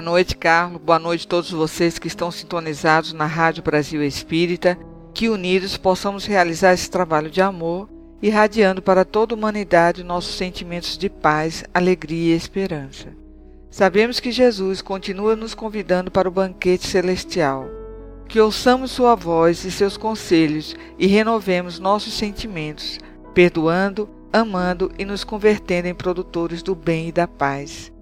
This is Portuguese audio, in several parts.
Boa noite, Carlos. Boa noite a todos vocês que estão sintonizados na Rádio Brasil Espírita. Que unidos possamos realizar esse trabalho de amor, irradiando para toda a humanidade nossos sentimentos de paz, alegria e esperança. Sabemos que Jesus continua nos convidando para o banquete celestial. Que ouçamos Sua voz e seus conselhos e renovemos nossos sentimentos, perdoando, amando e nos convertendo em produtores do bem e da paz.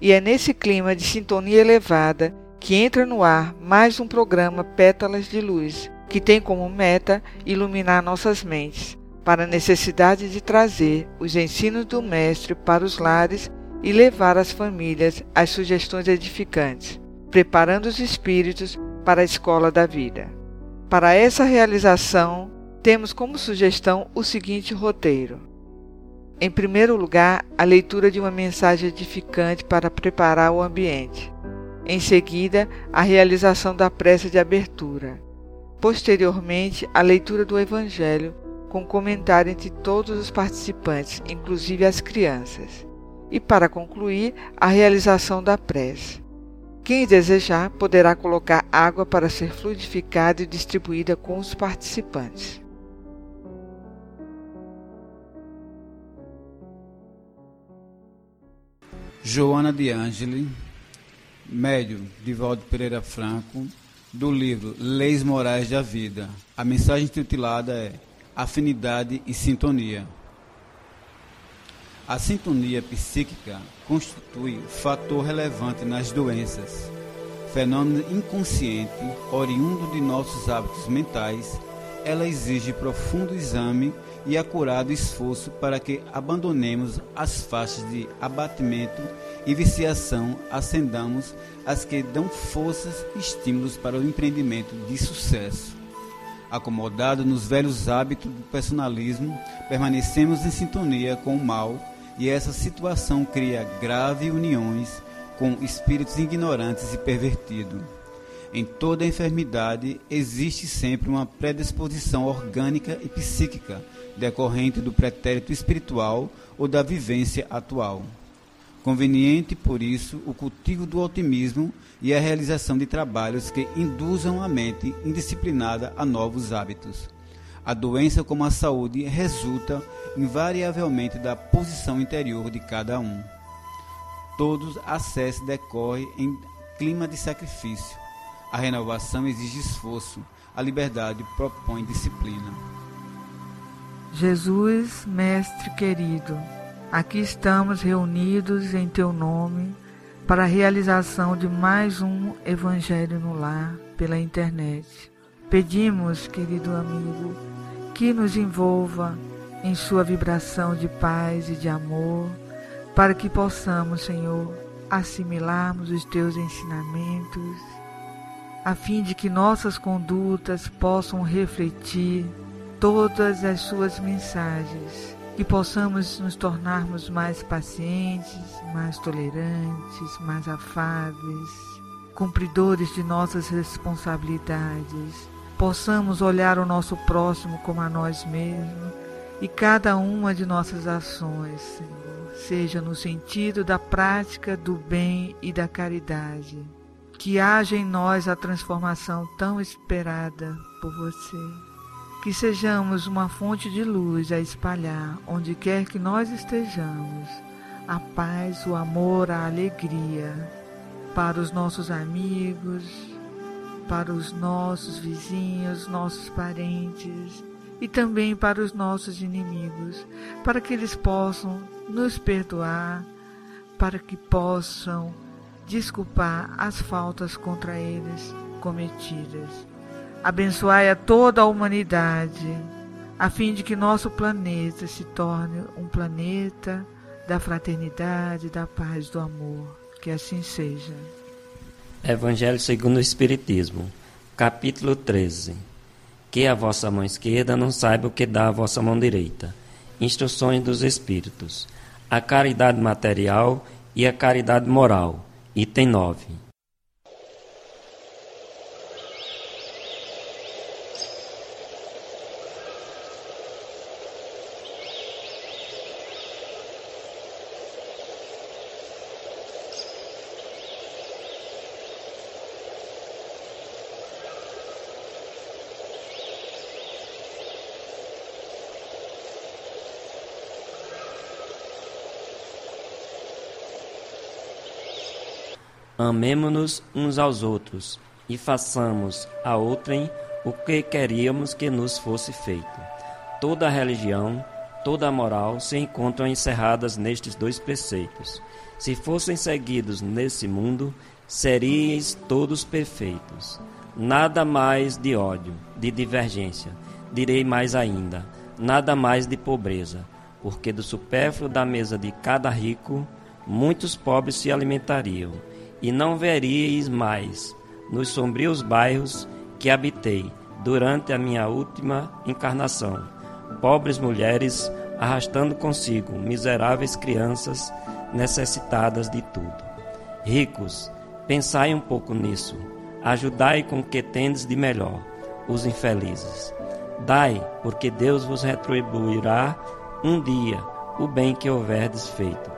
E é nesse clima de sintonia elevada que entra no ar mais um programa Pétalas de Luz, que tem como meta iluminar nossas mentes para a necessidade de trazer os ensinos do Mestre para os lares e levar às famílias as sugestões edificantes, preparando os espíritos para a escola da vida. Para essa realização, temos como sugestão o seguinte roteiro: em primeiro lugar, a leitura de uma mensagem edificante para preparar o ambiente. Em seguida, a realização da prece de abertura. Posteriormente, a leitura do Evangelho, com comentário entre todos os participantes, inclusive as crianças. E, para concluir, a realização da prece. Quem desejar poderá colocar água para ser fluidificada e distribuída com os participantes. Joana de Angeli, médio Divaldo Pereira Franco, do livro Leis Morais da Vida. A mensagem titulada é Afinidade e Sintonia. A sintonia psíquica constitui fator relevante nas doenças, fenômeno inconsciente oriundo de nossos hábitos mentais. Ela exige profundo exame e acurado esforço para que abandonemos as faixas de abatimento e viciação, ascendamos as que dão forças e estímulos para o empreendimento de sucesso. Acomodado nos velhos hábitos do personalismo, permanecemos em sintonia com o mal e essa situação cria graves uniões com espíritos ignorantes e pervertidos. Em toda enfermidade existe sempre uma predisposição orgânica e psíquica decorrente do pretérito espiritual ou da vivência atual. Conveniente, por isso, o cultivo do otimismo e a realização de trabalhos que induzam a mente indisciplinada a novos hábitos. A doença, como a saúde, resulta invariavelmente da posição interior de cada um. Todos acesso decorre em clima de sacrifício. A renovação exige esforço, a liberdade propõe disciplina. Jesus, Mestre querido, aqui estamos reunidos em Teu nome para a realização de mais um Evangelho no Lar pela internet. Pedimos, querido amigo, que nos envolva em Sua vibração de paz e de amor, para que possamos, Senhor, assimilarmos os Teus ensinamentos, a fim de que nossas condutas possam refletir todas as suas mensagens, que possamos nos tornarmos mais pacientes, mais tolerantes, mais afáveis, cumpridores de nossas responsabilidades, possamos olhar o nosso próximo como a nós mesmos e cada uma de nossas ações, Senhor, seja no sentido da prática do bem e da caridade. Que haja em nós a transformação tão esperada por você. Que sejamos uma fonte de luz a espalhar onde quer que nós estejamos, a paz, o amor, a alegria para os nossos amigos, para os nossos vizinhos, nossos parentes e também para os nossos inimigos, para que eles possam nos perdoar, para que possam desculpar as faltas contra eles cometidas Abençoai a toda a humanidade, a fim de que nosso planeta se torne um planeta da fraternidade, da paz, do amor. Que assim seja. Evangelho segundo o Espiritismo, capítulo 13. Que a vossa mão esquerda não saiba o que dá a vossa mão direita. Instruções dos Espíritos. A caridade material e a caridade moral. Item 9. Amemo-nos uns aos outros e façamos a outrem o que queríamos que nos fosse feito. Toda a religião, toda a moral se encontram encerradas nestes dois preceitos. Se fossem seguidos nesse mundo, seríeis todos perfeitos. Nada mais de ódio, de divergência, direi mais ainda, nada mais de pobreza, porque do supérfluo da mesa de cada rico, muitos pobres se alimentariam e não veríeis mais nos sombrios bairros que habitei durante a minha última encarnação, pobres mulheres arrastando consigo miseráveis crianças necessitadas de tudo. Ricos, pensai um pouco nisso, ajudai com o que tendes de melhor os infelizes. Dai, porque Deus vos retribuirá um dia o bem que houverdes feito,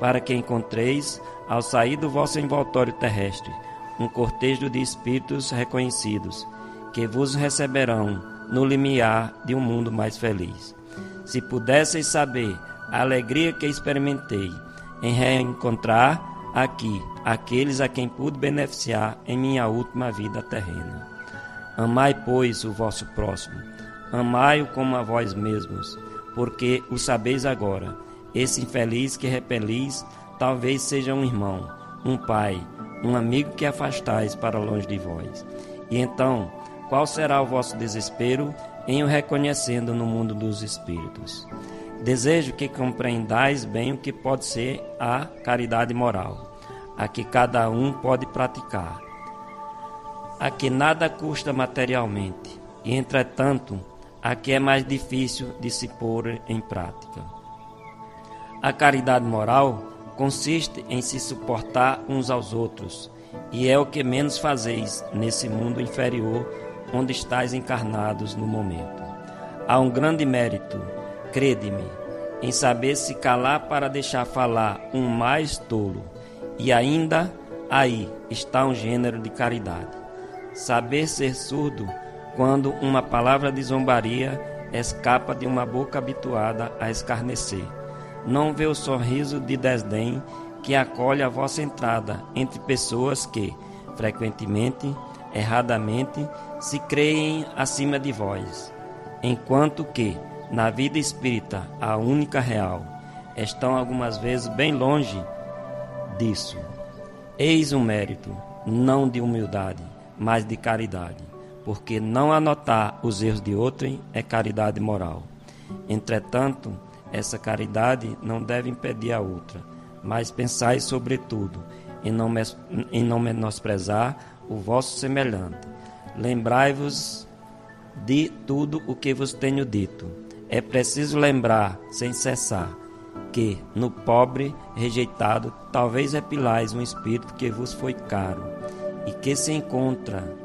para que encontreis ao sair do vosso envoltório terrestre, um cortejo de espíritos reconhecidos, que vos receberão no limiar de um mundo mais feliz. Se pudesseis saber a alegria que experimentei em reencontrar aqui aqueles a quem pude beneficiar em minha última vida terrena. Amai, pois, o vosso próximo, amai-o como a vós mesmos, porque o sabeis agora, esse infeliz que repelis talvez seja um irmão, um pai, um amigo que afastais para longe de vós. E então, qual será o vosso desespero em o reconhecendo no mundo dos espíritos? Desejo que compreendais bem o que pode ser a caridade moral, a que cada um pode praticar, a que nada custa materialmente, e entretanto, a que é mais difícil de se pôr em prática. A caridade moral consiste em se suportar uns aos outros, e é o que menos fazeis nesse mundo inferior onde estáis encarnados no momento. Há um grande mérito, crede-me, em saber se calar para deixar falar um mais tolo, e ainda aí está um gênero de caridade. Saber ser surdo quando uma palavra de zombaria escapa de uma boca habituada a escarnecer não vê o sorriso de desdém que acolhe a vossa entrada entre pessoas que, frequentemente, erradamente, se creem acima de vós, enquanto que, na vida espírita, a única real, estão algumas vezes bem longe disso. Eis um mérito, não de humildade, mas de caridade, porque não anotar os erros de outrem é caridade moral. Entretanto, essa caridade não deve impedir a outra, mas pensai sobretudo em não, em não menosprezar o vosso semelhante. Lembrai-vos de tudo o que vos tenho dito. É preciso lembrar, sem cessar, que no pobre rejeitado talvez repilais um espírito que vos foi caro e que se encontra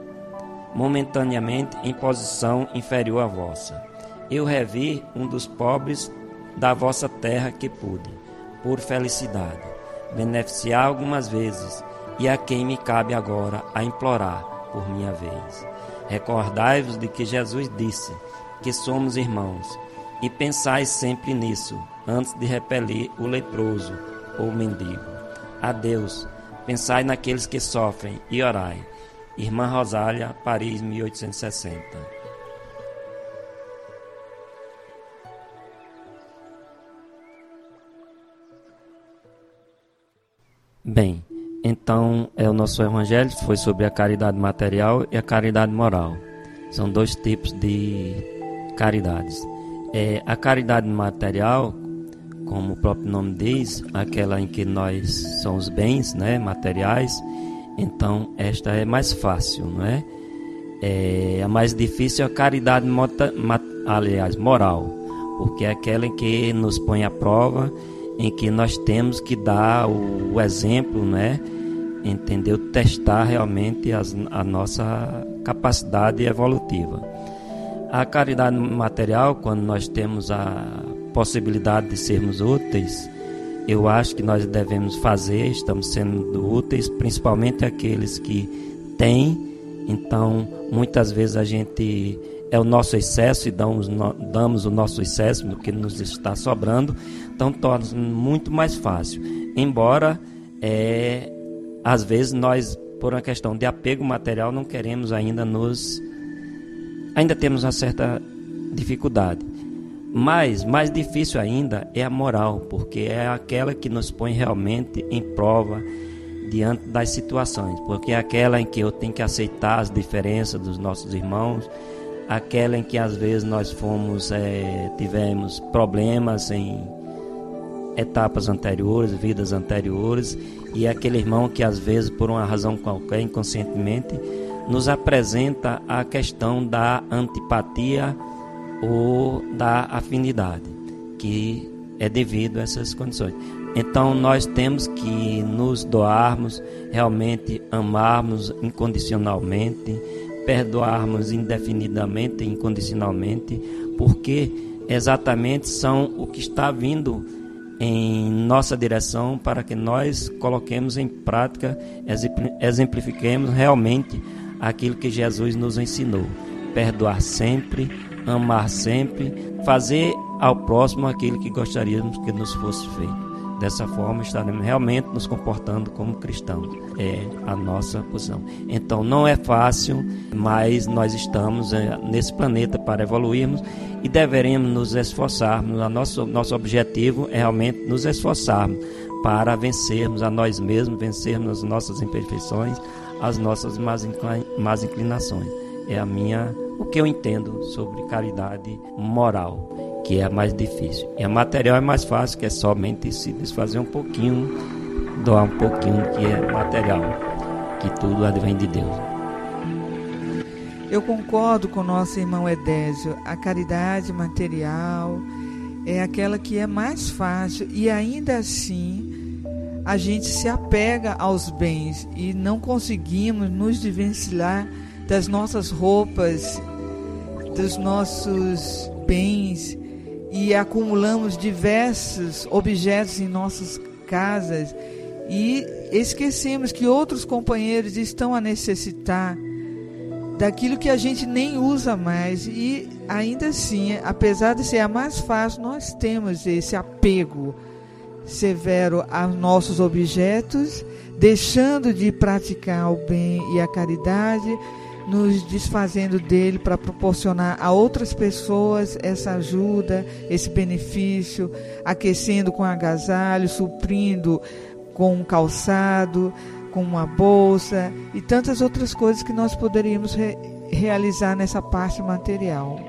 momentaneamente em posição inferior à vossa. Eu revi um dos pobres da vossa terra que pude, por felicidade, beneficiar algumas vezes, e a quem me cabe agora a implorar por minha vez. Recordai-vos de que Jesus disse que somos irmãos, e pensai sempre nisso, antes de repelir o leproso ou o mendigo. Adeus, pensai naqueles que sofrem e orai. Irmã Rosália, Paris, 1860. Bem, então é o nosso evangelho foi sobre a caridade material e a caridade moral. São dois tipos de caridades. É, a caridade material, como o próprio nome diz, aquela em que nós somos bens né, materiais, então esta é mais fácil, não é? é a mais difícil é a caridade, mota, mat, aliás, moral, porque é aquela em que nos põe à prova, em que nós temos que dar o, o exemplo, né? Entendeu? Testar realmente as, a nossa capacidade evolutiva. A caridade material, quando nós temos a possibilidade de sermos úteis, eu acho que nós devemos fazer, estamos sendo úteis, principalmente aqueles que têm. Então, muitas vezes a gente é o nosso excesso e damos, damos o nosso excesso do que nos está sobrando, então torna muito mais fácil. Embora, é, às vezes, nós, por uma questão de apego material, não queremos ainda nos ainda temos uma certa dificuldade. Mas mais difícil ainda é a moral, porque é aquela que nos põe realmente em prova diante das situações, porque é aquela em que eu tenho que aceitar as diferenças dos nossos irmãos, aquela em que às vezes nós fomos é, tivemos problemas em etapas anteriores, vidas anteriores, e é aquele irmão que às vezes por uma razão qualquer inconscientemente nos apresenta a questão da antipatia ou da afinidade, que é devido a essas condições. Então nós temos que nos doarmos, realmente amarmos incondicionalmente, perdoarmos indefinidamente e incondicionalmente, porque exatamente são o que está vindo em nossa direção para que nós coloquemos em prática, exemplifiquemos realmente aquilo que Jesus nos ensinou: perdoar sempre, amar sempre, fazer ao próximo aquilo que gostaríamos que nos fosse feito. Dessa forma, estaremos realmente nos comportando como cristãos. É a nossa posição. Então, não é fácil, mas nós estamos é, nesse planeta para evoluirmos e deveremos nos esforçarmos. O nosso, nosso objetivo é realmente nos esforçarmos para vencermos a nós mesmos, vencermos as nossas imperfeições, as nossas más inclinações. É a minha, o que eu entendo sobre caridade moral, que é a mais difícil. E a material é mais fácil, que é somente se desfazer um pouquinho, doar um pouquinho que é material, que tudo advém de Deus. Eu concordo com nosso irmão Edésio. A caridade material é aquela que é mais fácil e ainda assim a gente se apega aos bens e não conseguimos nos desvencilhar das nossas roupas, dos nossos bens e acumulamos diversos objetos em nossas casas. E esquecemos que outros companheiros estão a necessitar daquilo que a gente nem usa mais. E ainda assim, apesar de ser a mais fácil, nós temos esse apego severo aos nossos objetos, deixando de praticar o bem e a caridade, nos desfazendo dele para proporcionar a outras pessoas essa ajuda, esse benefício, aquecendo com agasalho, suprindo com um calçado, com uma bolsa e tantas outras coisas que nós poderíamos re realizar nessa parte material.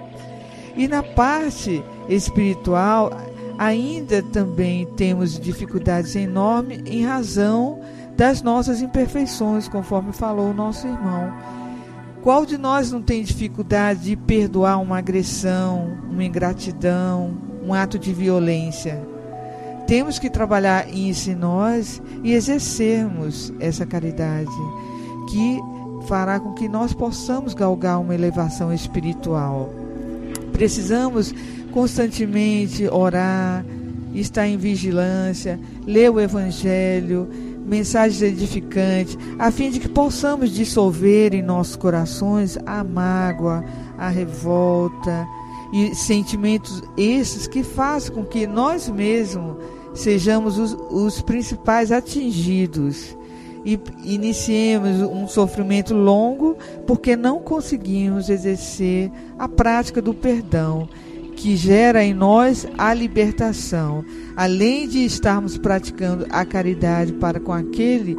E na parte espiritual, ainda também temos dificuldades enormes em razão das nossas imperfeições, conforme falou o nosso irmão. Qual de nós não tem dificuldade de perdoar uma agressão, uma ingratidão, um ato de violência? Temos que trabalhar isso em nós e exercermos essa caridade, que fará com que nós possamos galgar uma elevação espiritual. Precisamos constantemente orar, estar em vigilância, ler o Evangelho, mensagens edificantes, a fim de que possamos dissolver em nossos corações a mágoa, a revolta e sentimentos esses que fazem com que nós mesmos sejamos os, os principais atingidos. E iniciemos um sofrimento longo porque não conseguimos exercer a prática do perdão que gera em nós a libertação, além de estarmos praticando a caridade para com aquele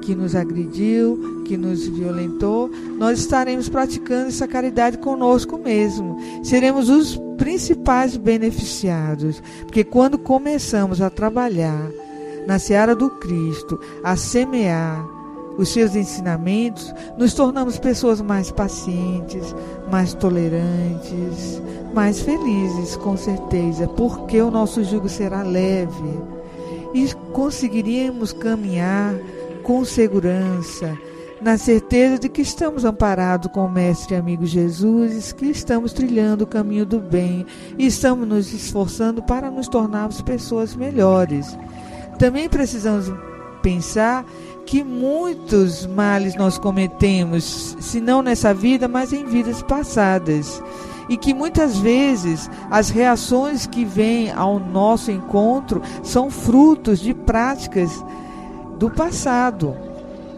que nos agrediu, que nos violentou, nós estaremos praticando essa caridade conosco mesmo. Seremos os principais beneficiados, porque quando começamos a trabalhar na seara do Cristo, a semear os seus ensinamentos, nos tornamos pessoas mais pacientes, mais tolerantes, mais felizes, com certeza, porque o nosso jugo será leve e conseguiríamos caminhar com segurança, na certeza de que estamos amparados com o Mestre e amigo Jesus, que estamos trilhando o caminho do bem e estamos nos esforçando para nos tornarmos pessoas melhores. Também precisamos pensar que muitos males nós cometemos, se não nessa vida, mas em vidas passadas. E que muitas vezes as reações que vêm ao nosso encontro são frutos de práticas do passado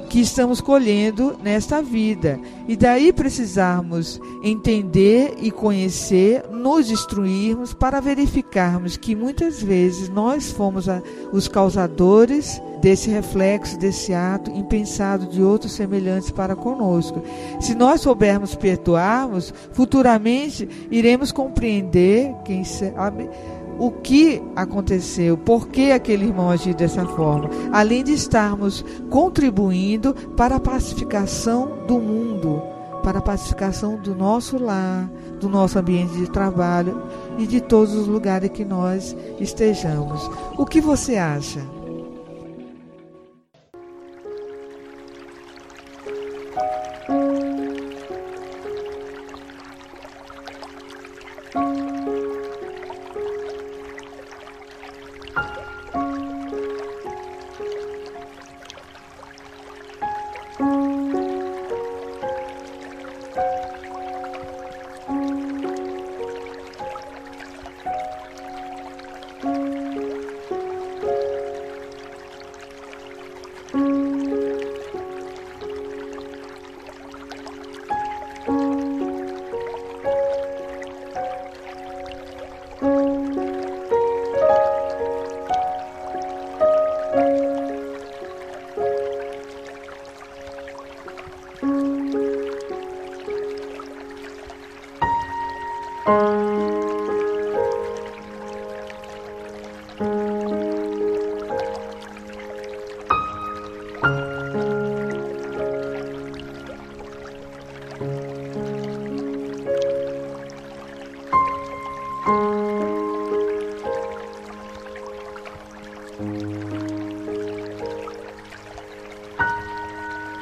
que estamos colhendo nesta vida. E daí precisarmos entender e conhecer, nos instruirmos para verificarmos que muitas vezes nós fomos a, os causadores desse reflexo, desse ato impensado de outros semelhantes para conosco. Se nós soubermos perdoarmos, futuramente iremos compreender, quem sabe, o que aconteceu, por que aquele irmão agiu dessa forma, além de estarmos contribuindo para a pacificação do mundo, para a pacificação do nosso lar, do nosso ambiente de trabalho e de todos os lugares que nós estejamos. O que você acha?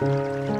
Música